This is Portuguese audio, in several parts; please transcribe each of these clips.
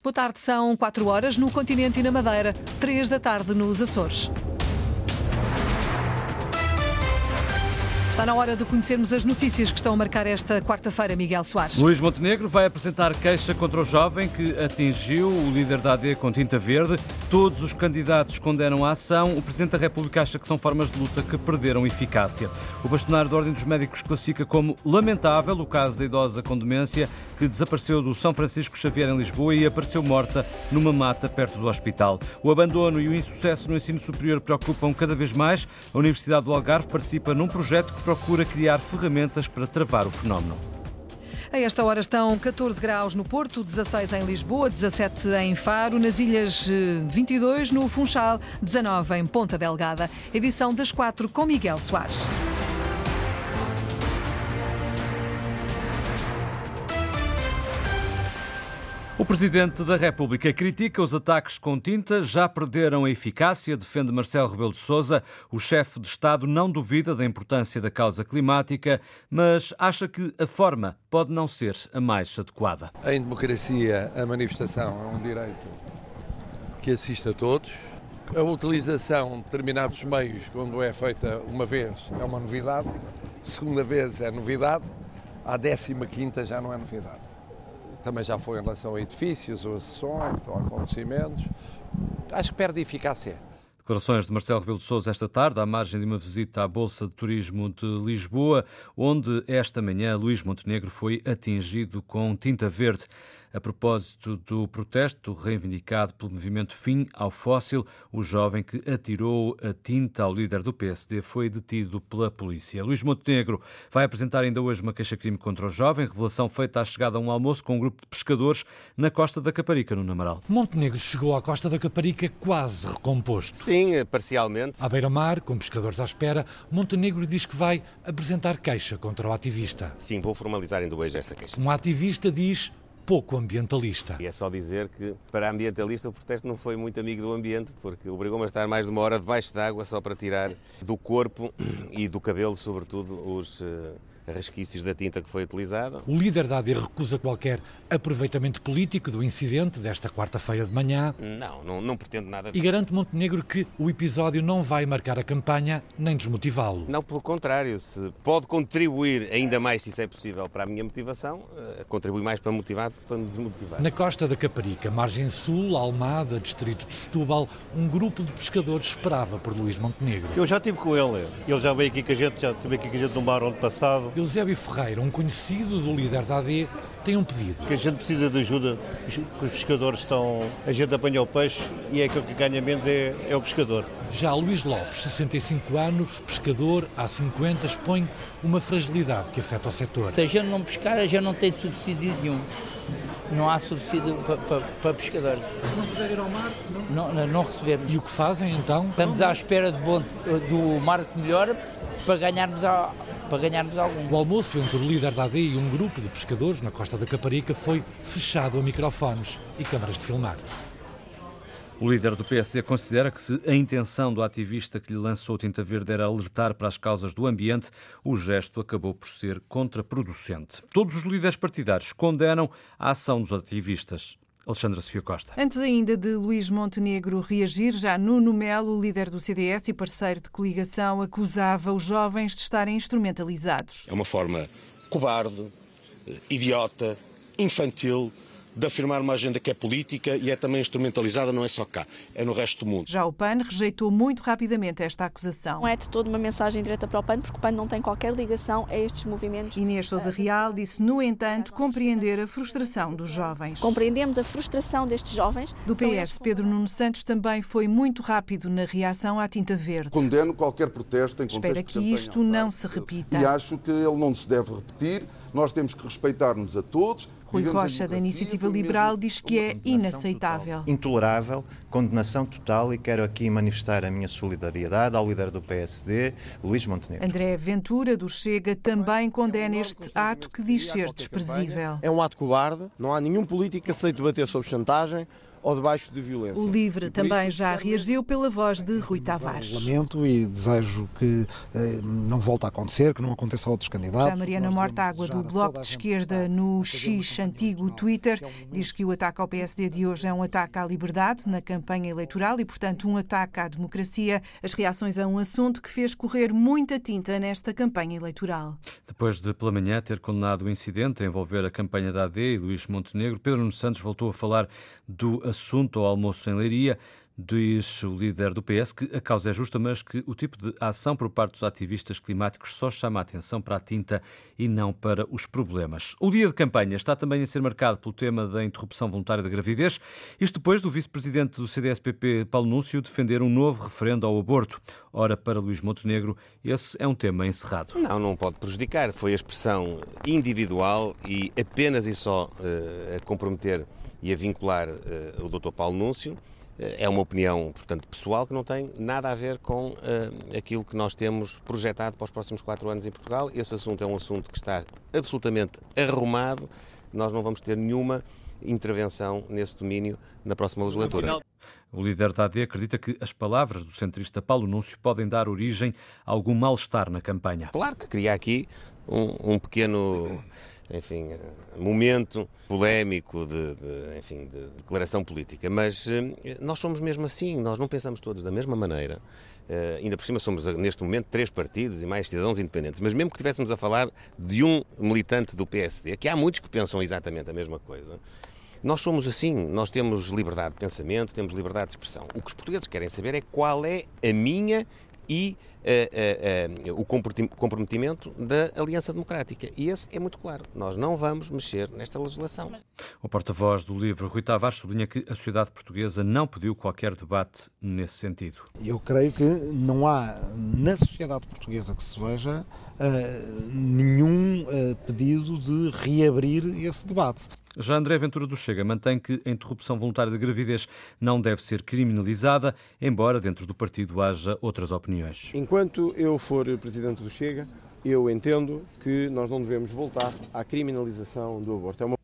Boa tarde, são 4 horas no continente e na Madeira, 3 da tarde nos Açores. Está na hora de conhecermos as notícias que estão a marcar esta quarta-feira, Miguel Soares. Luís Montenegro vai apresentar queixa contra o jovem que atingiu o líder da AD com tinta verde. Todos os candidatos condenam a ação. O Presidente da República acha que são formas de luta que perderam eficácia. O bastonário da Ordem dos Médicos classifica como lamentável o caso da idosa com demência que desapareceu do São Francisco Xavier em Lisboa e apareceu morta numa mata perto do hospital. O abandono e o insucesso no ensino superior preocupam cada vez mais. A Universidade do Algarve participa num projeto que procura criar ferramentas para travar o fenómeno. A esta hora estão 14 graus no Porto, 16 em Lisboa, 17 em Faro, nas ilhas 22 no Funchal, 19 em Ponta Delgada. Edição das 4 com Miguel Soares. O Presidente da República critica os ataques com tinta, já perderam a eficácia, defende Marcelo Rebelo de Sousa. O chefe de Estado não duvida da importância da causa climática, mas acha que a forma pode não ser a mais adequada. Em democracia, a manifestação é um direito que assiste a todos. A utilização de determinados meios, quando é feita uma vez, é uma novidade. Segunda vez é novidade. À décima quinta já não é novidade também já foi em relação a edifícios, ou a sessões, ou a acontecimentos. Acho que perde eficácia. Declarações de Marcelo Rebelo de Sousa esta tarde, à margem de uma visita à Bolsa de Turismo de Lisboa, onde esta manhã Luís Montenegro foi atingido com tinta verde. A propósito do protesto reivindicado pelo movimento Fim ao Fóssil, o jovem que atirou a tinta ao líder do PSD foi detido pela polícia. Luís Montenegro vai apresentar ainda hoje uma queixa-crime contra o jovem, revelação feita à chegada a um almoço com um grupo de pescadores na costa da Caparica, no Namaral. Montenegro chegou à costa da Caparica quase recomposto. Sim, parcialmente. À beira-mar, com pescadores à espera, Montenegro diz que vai apresentar queixa contra o ativista. Sim, vou formalizar ainda hoje essa queixa. Um ativista diz pouco ambientalista. E é só dizer que, para ambientalista, o protesto não foi muito amigo do ambiente, porque obrigou-me a estar mais de uma hora debaixo d'água só para tirar do corpo e do cabelo, sobretudo, os resquícios da tinta que foi utilizada. O líder da AD recusa qualquer aproveitamento político do incidente desta quarta-feira de manhã. Não, não, não pretendo nada. E garante Montenegro que o episódio não vai marcar a campanha nem desmotivá-lo. Não, pelo contrário, se pode contribuir ainda mais, se isso é possível, para a minha motivação, contribui mais para motivar do que para me desmotivar. Na costa da Caparica, margem sul, Almada, distrito de Setúbal, um grupo de pescadores esperava por Luís Montenegro. Eu já estive com ele, ele já veio aqui com a gente, já estive aqui com a gente no bar ano passado. Eusébio Ferreira, um conhecido do líder da AD, tem um pedido. Que a gente precisa de ajuda, os pescadores estão. A gente apanha o peixe e é aquele que ganha menos é, é o pescador. Já Luís Lopes, 65 anos, pescador, há 50, expõe uma fragilidade que afeta o setor. Se a gente não pescar, a gente não tem subsídio nenhum. Não há subsídio para, para, para pescadores. Não puder ir ao mar? Não, não, não recebemos. E o que fazem então? Estamos à espera de bom, do mar que melhora para ganharmos a, para ganharmos algum. O almoço entre o líder da AD e um grupo de pescadores na costa da Caparica foi fechado a microfones e câmaras de filmar. O líder do PSD considera que se a intenção do ativista que lhe lançou tinta verde era alertar para as causas do ambiente, o gesto acabou por ser contraproducente. Todos os líderes partidários condenam a ação dos ativistas. Alexandra Sofia Costa. Antes ainda de Luís Montenegro reagir, já Nuno Melo, líder do CDS e parceiro de coligação, acusava os jovens de estarem instrumentalizados. É uma forma cobarde, idiota, infantil de afirmar uma agenda que é política e é também instrumentalizada, não é só cá, é no resto do mundo. Já o PAN rejeitou muito rapidamente esta acusação. Não é de toda uma mensagem direta para o PAN, porque o PAN não tem qualquer ligação a estes movimentos. Inês Sousa Real disse, no entanto, compreender a frustração dos jovens. Compreendemos a frustração destes jovens. Do PS, Pedro Nuno Santos também foi muito rápido na reação à tinta verde. Condeno qualquer protesto em Espera que isto não se repita. E acho que ele não se deve repetir. Nós temos que respeitar-nos a todos. Rui Rocha, da Iniciativa Liberal, diz que é inaceitável. Intolerável, condenação total e quero aqui manifestar a minha solidariedade ao líder do PSD, Luís Montenegro. André Ventura, do Chega, também condena este ato que diz ser desprezível. É um ato cobarde, não há nenhum político que aceite bater sob chantagem ou debaixo de violência. O LIVRE também já reagiu pela voz de Rui Tavares. Lamento e desejo que eh, não volte a acontecer, que não aconteça a outros candidatos. Já Mariana Mortágua, do Bloco de Esquerda, no X antigo Twitter, diz que o ataque ao PSD de hoje é um ataque à liberdade na campanha eleitoral e, portanto, um ataque à democracia. As reações a um assunto que fez correr muita tinta nesta campanha eleitoral. Depois de, pela manhã, ter condenado o incidente a envolver a campanha da AD e Luís Montenegro, Pedro Nuno Santos voltou a falar do assunto ao almoço em Leiria. Diz o líder do PS que a causa é justa, mas que o tipo de ação por parte dos ativistas climáticos só chama a atenção para a tinta e não para os problemas. O dia de campanha está também a ser marcado pelo tema da interrupção voluntária da gravidez, isto depois do vice-presidente do CDS-PP, Paulo Núncio, defender um novo referendo ao aborto. Ora, para Luís Montenegro, esse é um tema encerrado. Não, não pode prejudicar. Foi a expressão individual e apenas e só uh, a comprometer e a vincular uh, o Dr. Paulo Núncio. É uma opinião, portanto, pessoal que não tem nada a ver com uh, aquilo que nós temos projetado para os próximos quatro anos em Portugal. Esse assunto é um assunto que está absolutamente arrumado. Nós não vamos ter nenhuma intervenção nesse domínio na próxima legislatura. O líder da AD acredita que as palavras do centrista Paulo Núncio podem dar origem a algum mal-estar na campanha. Claro que cria aqui um, um pequeno enfim, momento polémico de, de, enfim, de declaração política, mas eh, nós somos mesmo assim, nós não pensamos todos da mesma maneira. Uh, ainda por cima somos neste momento três partidos e mais cidadãos independentes, mas mesmo que estivéssemos a falar de um militante do PSD, que há muitos que pensam exatamente a mesma coisa, nós somos assim, nós temos liberdade de pensamento, temos liberdade de expressão. O que os portugueses querem saber é qual é a minha e uh, uh, uh, o comprometimento da Aliança Democrática. E esse é muito claro. Nós não vamos mexer nesta legislação. O porta-voz do livro, Rui Tavares, sublinha que a sociedade portuguesa não pediu qualquer debate nesse sentido. Eu creio que não há na sociedade portuguesa que se veja nenhum pedido de reabrir esse debate. Já André Ventura do Chega mantém que a interrupção voluntária de gravidez não deve ser criminalizada, embora dentro do partido haja outras opiniões. Enquanto eu for presidente do Chega, eu entendo que nós não devemos voltar à criminalização do aborto. É uma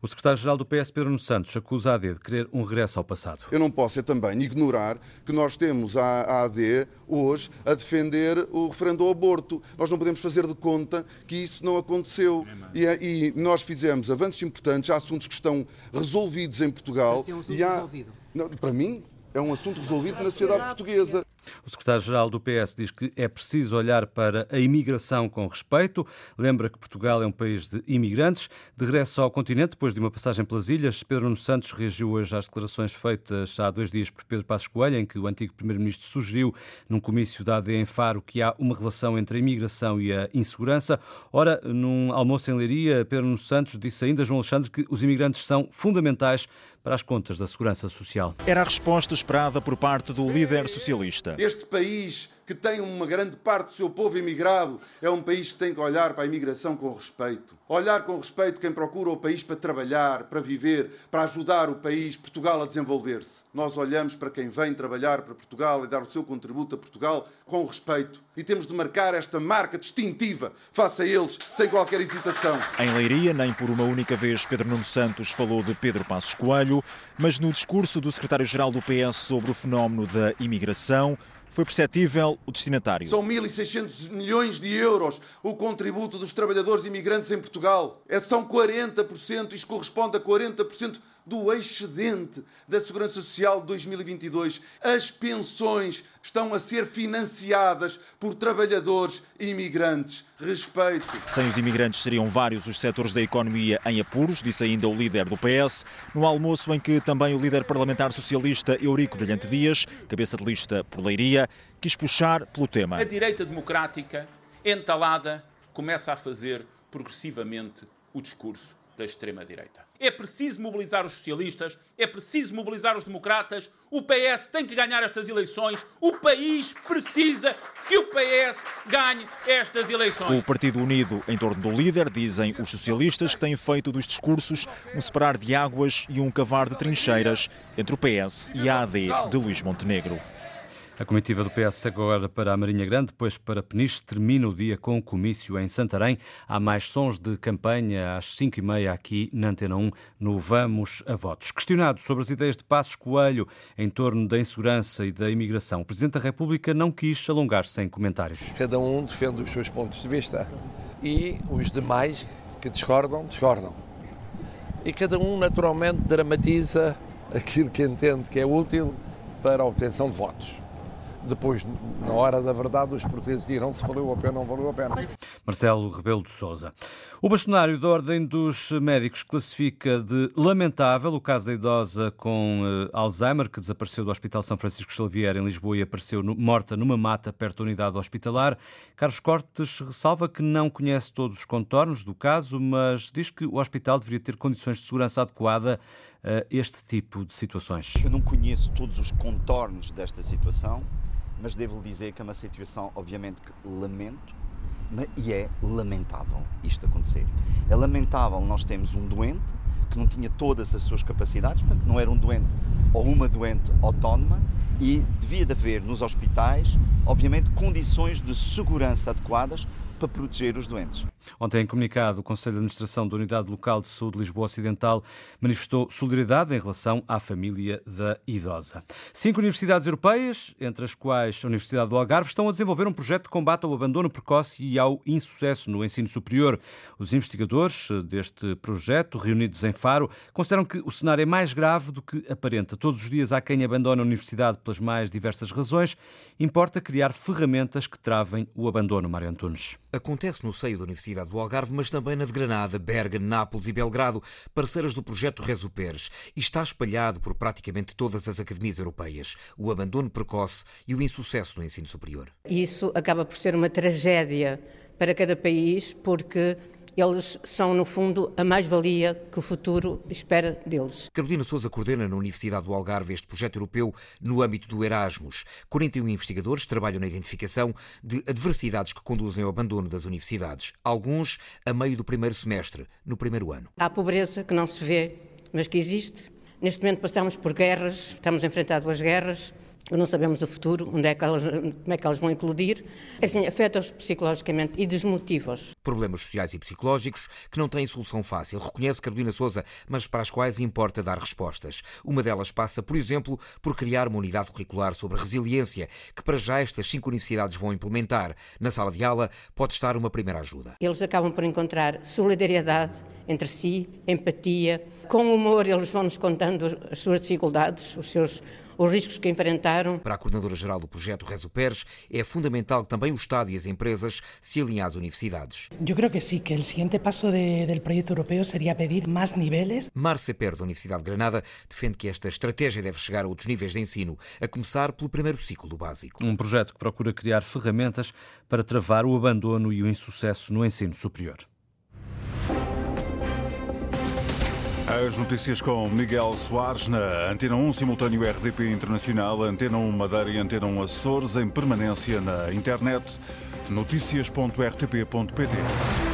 o secretário-geral do PS, Pedro Nuno Santos, acusa a AD de querer um regresso ao passado. Eu não posso é também ignorar que nós temos a AD hoje a defender o referendo ao aborto. Nós não podemos fazer de conta que isso não aconteceu. E, é, e nós fizemos avanços importantes, há assuntos que estão resolvidos em Portugal. Mas é um assunto e há... resolvido. Não, para mim, é um assunto resolvido na sociedade portuguesa. O secretário-geral do PS diz que é preciso olhar para a imigração com respeito. Lembra que Portugal é um país de imigrantes. De regresso ao continente, depois de uma passagem pelas ilhas, Pedro Nuno Santos reagiu hoje às declarações feitas há dois dias por Pedro Passos Coelho, em que o antigo primeiro-ministro sugeriu, num comício da AD em Faro, que há uma relação entre a imigração e a insegurança. Ora, num almoço em Leiria, Pedro Nuno Santos disse ainda João Alexandre que os imigrantes são fundamentais para as contas da segurança social. Era a resposta esperada por parte do líder socialista. Este país que tem uma grande parte do seu povo imigrado, é um país que tem que olhar para a imigração com respeito. Olhar com respeito quem procura o país para trabalhar, para viver, para ajudar o país, Portugal, a desenvolver-se. Nós olhamos para quem vem trabalhar para Portugal e dar o seu contributo a Portugal com respeito. E temos de marcar esta marca distintiva face a eles, sem qualquer hesitação. Em Leiria, nem por uma única vez Pedro Nuno Santos falou de Pedro Passos Coelho, mas no discurso do secretário-geral do PS sobre o fenómeno da imigração, foi perceptível o destinatário. São 1.600 milhões de euros o contributo dos trabalhadores imigrantes em Portugal. É, são 40%, isto corresponde a 40% do excedente da Segurança Social de 2022. As pensões estão a ser financiadas por trabalhadores imigrantes. Respeito. Sem os imigrantes seriam vários os setores da economia em apuros, disse ainda o líder do PS, no almoço em que também o líder parlamentar socialista Eurico Brilhante Dias, cabeça de lista por Leiria, quis puxar pelo tema. A direita democrática, entalada, começa a fazer progressivamente o discurso da extrema-direita. É preciso mobilizar os socialistas, é preciso mobilizar os democratas. O PS tem que ganhar estas eleições. O país precisa que o PS ganhe estas eleições. O Partido Unido em torno do líder, dizem os socialistas, que têm feito dos discursos um separar de águas e um cavar de trincheiras entre o PS e a AD de Luís Montenegro. A comitiva do PS agora para a Marinha Grande, depois para Peniche, termina o dia com comício em Santarém. Há mais sons de campanha às 5h30 aqui na Antena 1, no Vamos a Votos. Questionado sobre as ideias de Passos Coelho em torno da insegurança e da imigração, o Presidente da República não quis alongar-se em comentários. Cada um defende os seus pontos de vista e os demais que discordam, discordam. E cada um, naturalmente, dramatiza aquilo que entende que é útil para a obtenção de votos depois, na hora da verdade, os portugueses dirão se valeu a pena ou não valeu a pena. Marcelo Rebelo de Sousa. O bastonário da Ordem dos Médicos classifica de lamentável o caso da idosa com uh, Alzheimer, que desapareceu do Hospital São Francisco Xavier em Lisboa e apareceu no, morta numa mata perto da unidade hospitalar. Carlos Cortes ressalva que não conhece todos os contornos do caso, mas diz que o hospital deveria ter condições de segurança adequada a este tipo de situações. Eu não conheço todos os contornos desta situação mas devo dizer que é uma situação, obviamente, que lamento, e é lamentável isto acontecer. É lamentável nós temos um doente que não tinha todas as suas capacidades, portanto, não era um doente ou uma doente autónoma, e devia de haver nos hospitais, obviamente, condições de segurança adequadas para proteger os doentes. Ontem, em comunicado, o Conselho de Administração da Unidade Local de Saúde de Lisboa Ocidental manifestou solidariedade em relação à família da idosa. Cinco universidades europeias, entre as quais a Universidade do Algarve, estão a desenvolver um projeto de combate ao abandono precoce e ao insucesso no ensino superior. Os investigadores deste projeto, reunidos em Faro, consideram que o cenário é mais grave do que aparenta. Todos os dias há quem abandona a universidade pelas mais diversas razões. Importa criar ferramentas que travem o abandono, Mário Antunes. Acontece no seio da Universidade do Algarve, mas também na de Granada, Berga, Nápoles e Belgrado, parceiras do projeto Resuperes, e está espalhado por praticamente todas as academias europeias, o abandono precoce e o insucesso no ensino superior. Isso acaba por ser uma tragédia para cada país, porque eles são, no fundo, a mais-valia que o futuro espera deles. Carolina Souza coordena na Universidade do Algarve este projeto europeu no âmbito do Erasmus. 41 investigadores trabalham na identificação de adversidades que conduzem ao abandono das universidades, alguns a meio do primeiro semestre, no primeiro ano. Há pobreza que não se vê, mas que existe. Neste momento passamos por guerras, estamos enfrentados às guerras, não sabemos o futuro, onde é que elas, como é que elas vão eclodir. Assim, afeta-os psicologicamente e desmotiva-os. Problemas sociais e psicológicos que não têm solução fácil, reconhece Carolina Souza, mas para as quais importa dar respostas. Uma delas passa, por exemplo, por criar uma unidade curricular sobre resiliência, que para já estas cinco universidades vão implementar. Na sala de aula pode estar uma primeira ajuda. Eles acabam por encontrar solidariedade entre si, empatia. Com humor, eles vão nos contando as suas dificuldades, os seus os riscos que enfrentaram. Para a coordenadora-geral do projeto Rezo Pérez, é fundamental que também o Estado e as empresas se alinhem às universidades. Eu creo que sim, que o seguinte passo de, do projeto europeu seria pedir mais níveis. Márcia Per, da Universidade de Granada, defende que esta estratégia deve chegar a outros níveis de ensino, a começar pelo primeiro ciclo do básico. Um projeto que procura criar ferramentas para travar o abandono e o insucesso no ensino superior. As notícias com Miguel Soares na Antena 1 simultâneo RDP Internacional, Antena 1 Madeira e Antena 1 Açores em permanência na internet notícias.rtp.pt.